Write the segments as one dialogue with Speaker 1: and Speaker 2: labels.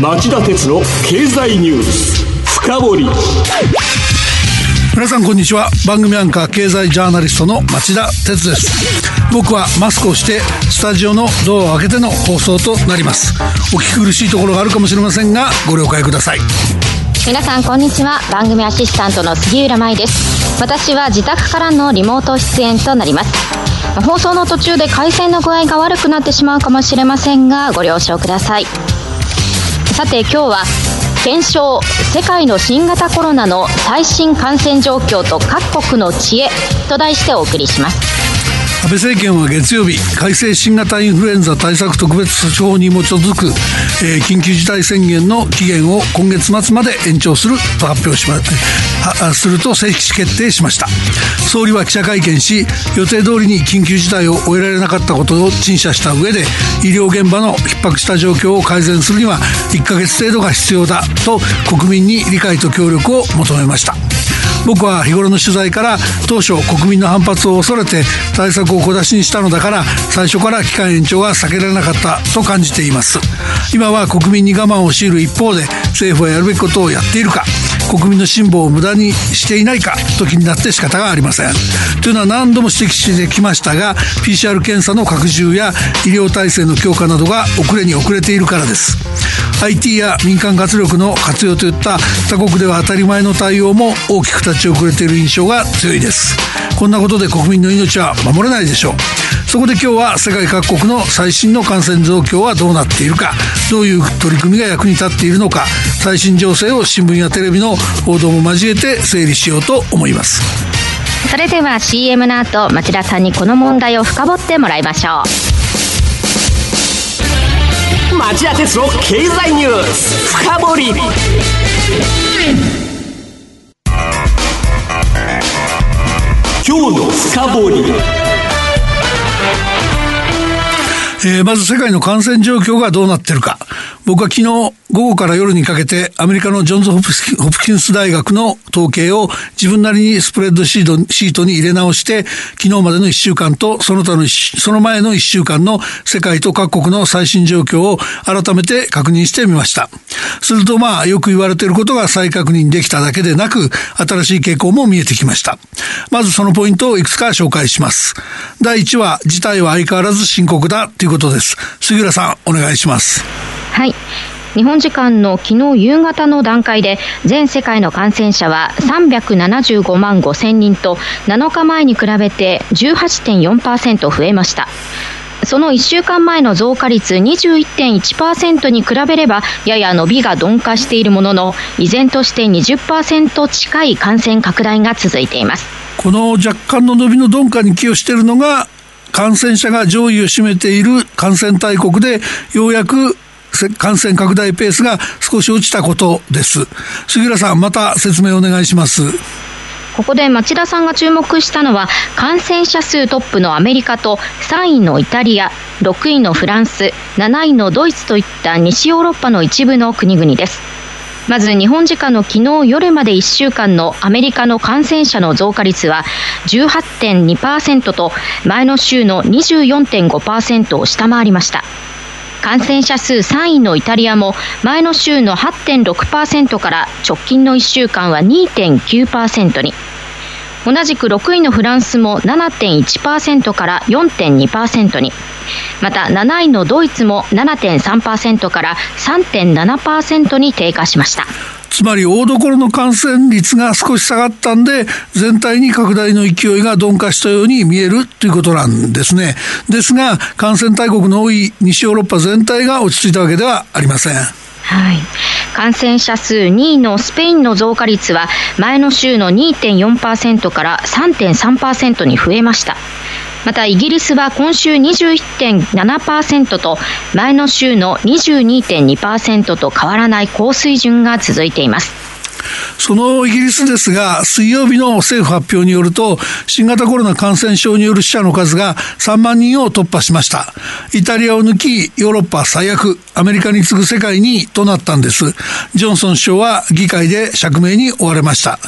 Speaker 1: 町田鉄の経済ニュース深掘り。
Speaker 2: 皆さんこんにちは。番組アンカー経済ジャーナリストの町田鉄です。僕はマスクをしてスタジオのドアを開けての放送となります。お聞き苦しいところがあるかもしれませんがご了解ください。
Speaker 3: 皆さんこんにちは。番組アシスタントの杉浦舞です。私は自宅からのリモート出演となります。放送の途中で回線の具合が悪くなってしまうかもしれませんがご了承くださいさて今日は検証世界の新型コロナの最新感染状況と各国の知恵と題してお送りします。
Speaker 2: 安倍政権は月曜日改正新型インフルエンザ対策特別措置法に基づく、えー、緊急事態宣言の期限を今月末まで延長すると発表しますると正式決定しました。総理は記者会見し予定通りに緊急事態を終えられなかったことを陳謝した上で医療現場の逼迫した状況を改善するには1ヶ月程度が必要だと国民に理解と協力を求めました。僕は日頃の取材から当初国民の反発を恐れて対策を小出しにしたのだから最初から期間延長は避けられなかったと感じています。今は国民に我慢を強いる一方で政府はやるべきことをやっているか国民の辛抱を無駄にしていないかと気になって仕方がありません。というのは何度も指摘してきましたが PCR 検査の拡充や医療体制の強化などが遅れに遅れているからです。IT や民間活力の活用といった他国では当たり前の対応も大きく立ち遅れている印象が強いです。こんなことで国民の命は守れないでしょう。そこで今日は世界各国の最新の感染状況はどうなっているかどういう取り組みが役に立っているのか最新情勢を新聞やテレビの報道も交えて整理しようと思います。
Speaker 3: それでは CM の後町田さんにこの問題を深掘ってもらいましょ
Speaker 1: う。町田鉄の経済ニュース。深掘り。今日の深掘り。
Speaker 2: えー、まず世界の感染状況がどうなってるか。僕は昨日午後から夜にかけてアメリカのジョンズ・ホプキンス大学の統計を自分なりにスプレッドシートシートに入れ直して昨日までの1週間とその他のその前の1週間の世界と各国の最新状況を改めて確認してみました。するとまあよく言われていることが再確認できただけでなく新しい傾向も見えてきました。まずそのポイントをいくつか紹介します。第1は事態は相変わらず深刻だということです。杉浦さんお願いします。
Speaker 3: はい。日本時間の昨日夕方の段階で全世界の感染者は375万5000人と7日前に比べて18.4%増えました。その1週間前の増加率21.1%に比べればやや伸びが鈍化しているものの依然として20%近い感染拡大が続いています。
Speaker 2: この若干の伸びの鈍化に寄与しているのが感染者が上位を占めている感染大国でようやく感染拡大ペースが少し落ちたことです。杉浦さん、また説明お願いします。
Speaker 3: ここで町田さんが注目したのは感染者数トップのアメリカと3位のイタリア6位のフランス7位のドイツといった西ヨーロッパの一部の国々ですまず日本時間の昨日夜まで1週間のアメリカの感染者の増加率は18.2%と前の週の24.5%を下回りました感染者数3位のイタリアも前の週の8.6%から直近の1週間は2.9%に。同じく6位のフランスも7.1%から4.2%に。また7位のドイツも7.3%から3.7%に低下しました。
Speaker 2: つまり大所の感染率が少し下がったんで、全体に拡大の勢いが鈍化したように見えるということなんですね。ですが、感染大国の多い西ヨーロッパ全体が落ち着いたわけではありません。はい。
Speaker 3: 感染者数2位のスペインの増加率は前の週の2.4%から3.3%に増えました。またイギリスは今週21.7%と前の週の22.2%と変わらない高水準が続いています。
Speaker 2: そのイギリスですが、水曜日の政府発表によると、新型コロナ感染症による死者の数が3万人を突破しました。イタリアを抜き、ヨーロッパ最悪、アメリカに次ぐ世界にとなったんです。ジョンソン首相は議会で釈明に追われました。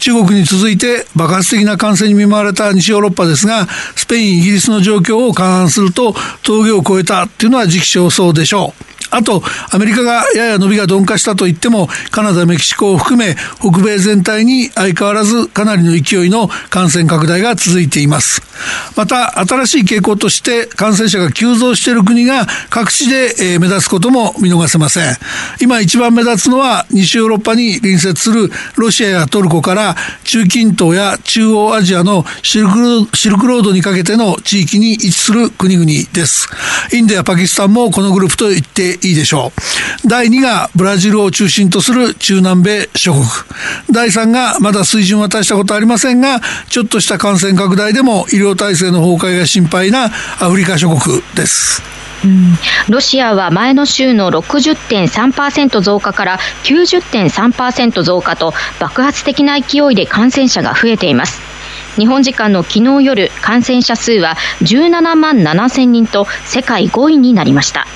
Speaker 2: 中国に続いて爆発的な感染に見舞われた西ヨーロッパですが、スペイン、イギリスの状況を勘案すると、峠を越えたっていうのは時期尚早でしょう。あと、アメリカがやや伸びが鈍化したと言っても、カナダ、メキシコを含め、北米全体に相変わらずかなりの勢いの感染拡大が続いています。また、新しい傾向として感染者が急増している国が各地で目立つことも見逃せません。今一番目立つのは、西ヨーロッパに隣接するロシアやトルコから中近東や中央アジアのシルクロードにかけての地域に位置する国々です。インドやパキスタンもこのグループと言っていいでしょう。第2がブラジルを中心とする中南米諸国。第3がまだ水準は大したことありませんが、ちょっとした感染拡大でも医療体制の崩壊が心配なアフリカ諸国です。
Speaker 3: うん、ロシアは前の週の60.3%増加から90.3%増加と爆発的な勢いで感染者が増えています日本時間の昨日夜感染者数は17万7000人と世界5位になりました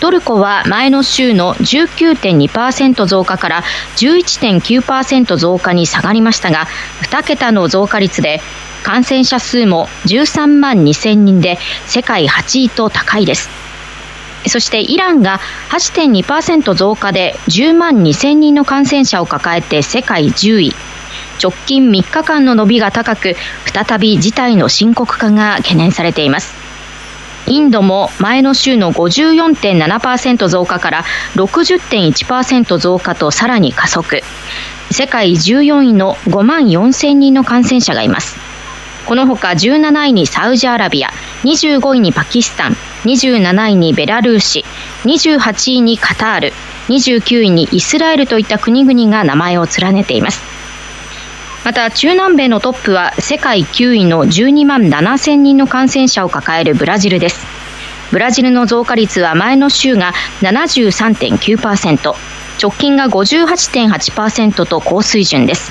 Speaker 3: トルコは前の週の19.2%増加から11.9%増加に下がりましたが2桁の増加率で感染者数も13万2000人で世界8位と高いです。そしてイランが8.2%増加で10万2000人の感染者を抱えて世界10位。直近3日間の伸びが高く再び事態の深刻化が懸念されています。インドも前の週の54.7%増加から60.1%増加とさらに加速。世界14位の5万4000人の感染者がいます。このほか17位にサウジアラビア25位にパキスタン27位にベラルーシ28位にカタール29位にイスラエルといった国々が名前を連ねています。また中南米のトップは世界9位の12万7000人の感染者を抱えるブラジルです。ブラジルの増加率は前の週が73.9%直近が58.8%と高水準です。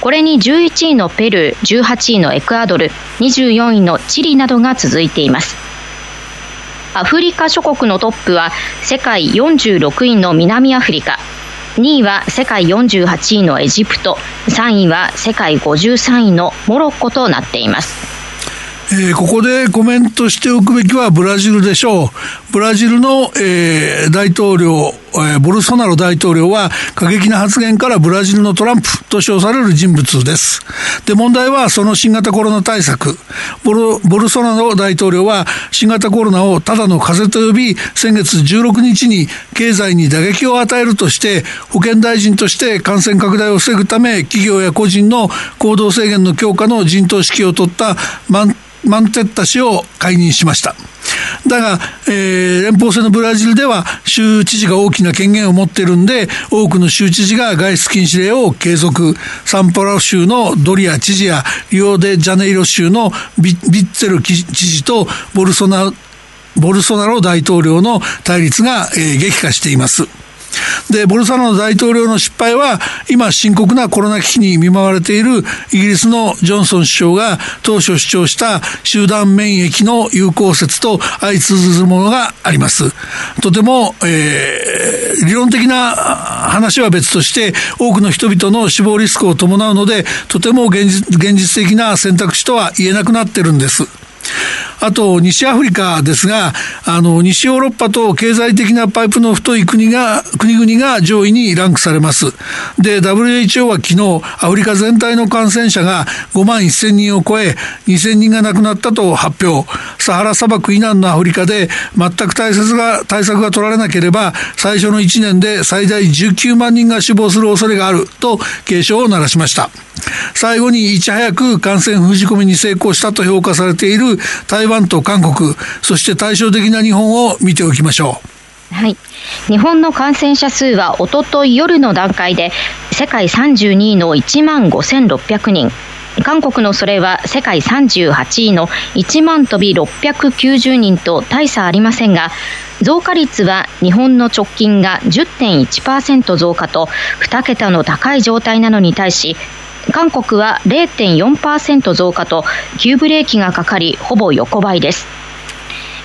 Speaker 3: これに11位のペルー18位のエクアドル24位のチリなどが続いています。アフリカ諸国のトップは世界46位の南アフリカ。2位は世界48位のエジプト3位は世界53位のモロッコとなっています
Speaker 2: えー、ここでコメントしておくべきはブラジルでしょう。ブラジルの、えー、大統領、えー、ボルソナロ大統領は過激な発言からブラジルのトランプと称される人物です。で、問題はその新型コロナ対策。ボルボルソナロ大統領は新型コロナをただの風邪と呼び、先月16日に経済に打撃を与えるとして、保健大臣として感染拡大を防ぐため、企業や個人の行動制限の強化の陣頭指揮を取ったマンテッタ氏を解任しました。だが、えー、連邦制のブラジルでは州知事が大きな権限を持っているんで、多くの州知事が外出禁止令を継続。サンパラ州のドリア知事やリオデジャネイロ州のビッツェル知事とボルソナボルソナロ大統領の対立が、えー、激化しています。で、ボルサノ大統領の失敗は、今深刻なコロナ危機に見舞われているイギリスのジョンソン首相が当初主張した集団免疫の有効説と相通ずるものがあります。とても、えー、理論的な話は別として、多くの人々の死亡リスクを伴うので、とても現実現実的な選択肢とは言えなくなってるんです。あと、西アフリカですが、あの、西ヨーロッパと経済的なパイプの太い国が、国々が上位にランクされます。で、WHO は昨日、アフリカ全体の感染者が5万1000人を超え、2000人が亡くなったと発表。サハラ砂漠以南のアフリカで全く対策が、対策が取られなければ、最初の1年で最大19万人が死亡する恐れがあると警鐘を鳴らしました。最後にいち早く感染封じ込めに成功したと評価されている台湾と韓国、そして対照的な日本を見ておきましょ
Speaker 3: う。はい。日本の感染者数はおととい夜の段階で世界32位の1万5600人、韓国のそれは世界38位の1万飛び690人と大差ありませんが、増加率は日本の直近が10.1%増加と2桁の高い状態なのに対し、韓国は0.4%増加と急ブレーキがかかりほぼ横ばいです。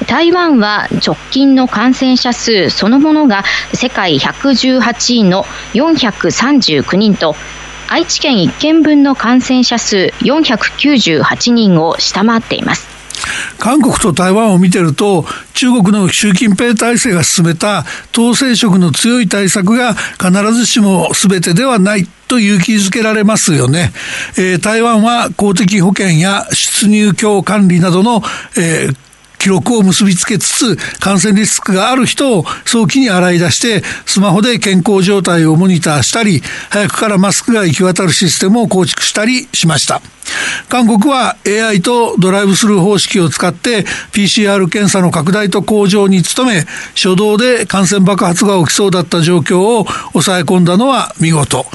Speaker 3: 台湾は直近の感染者数そのものが世界118位の439人と愛知県1県分の感染者数498人を下回っています。
Speaker 2: 韓国と台湾を見てると中国の習近平体制が進めた統制色の強い対策が必ずしも全てではない。と勇気づけられますよね。えー、台湾は公的保険や出入境管理などの、えー記録を結びつけつつ、感染リスクがある人を早期に洗い出して、スマホで健康状態をモニターしたり、早くからマスクが行き渡るシステムを構築したりしました。韓国は AI とドライブスルー方式を使って PCR 検査の拡大と向上に努め、初動で感染爆発が起きそうだった状況を抑え込んだのは見事。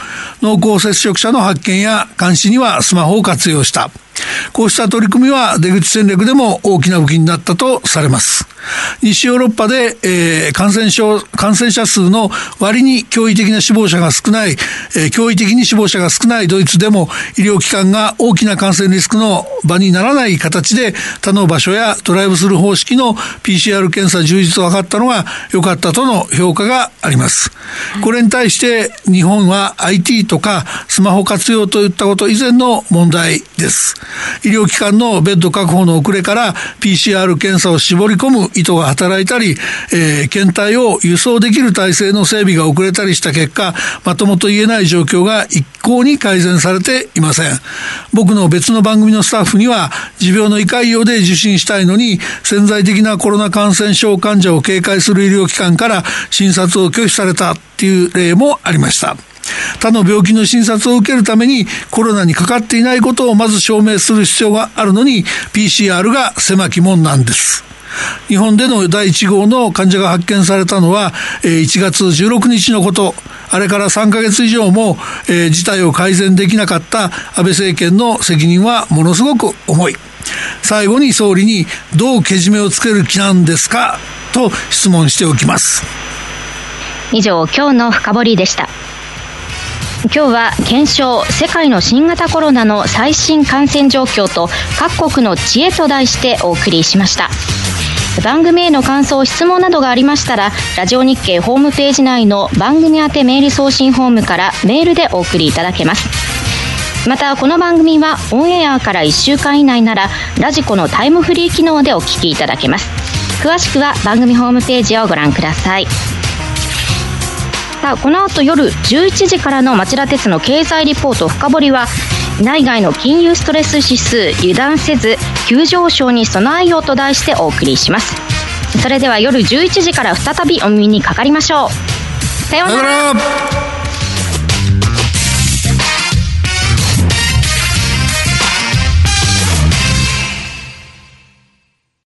Speaker 2: 濃厚接触者の発見や監視にはスマホを活用した。こうした取り組みは出口戦略でも大きな武器になったとされます。西ヨーロッパで、えー、感染症、感染者数の割に驚異的な死亡者が少ない、えー、驚異的に死亡者が少ないドイツでも医療機関が大きな感染リスクの場にならない形で他の場所やドライブスルー方式の PCR 検査充実を図ったのが良かったとの評価があります。これに対して日本は IT とかスマホ活用といったこと以前の問題です。医療機関のベッド確保の遅れから PCR 検査を絞り込む意図が働いたり、えー、検体を輸送できる体制の整備が遅れたりした結果、まともと言えない状況が一向に改善されていません。僕の別の番組のスタッフには、持病の胃潰瘍で受診したいのに、潜在的なコロナ感染症患者を警戒する医療機関から診察を拒否されたっていう例もありました。他の病気の診察を受けるためにコロナにかかっていないことをまず証明する必要があるのに PCR が狭き門なんです。日本での第1号の患者が発見されたのは1月16日のこと。あれから3ヶ月以上も、事態を改善できなかった安倍政権の責任はものすごく重い。最後に総理にどうけじめをつける気なんですか？と質問しておきます。
Speaker 3: 以上、今日の深掘りでした。今日は検証世界の新型コロナの最新感染状況と各国の知恵と題してお送りしました。番組への感想質問などがありましたらラジオ日経ホームページ内の番組宛てメール送信フォームからメールでお送りいただけます。またこの番組はオンエアから1週間以内ならラジコのタイムフリー機能でお聞きいただけます。詳しくは番組ホームページをご覧ください。さあこの後夜11時からの町田鉄の経済リポート深掘りは内外の金融ストレス指数油断せず急上昇に備えようと題してお送りします。それでは夜11時から再びお耳にかかりましょう。さようなら。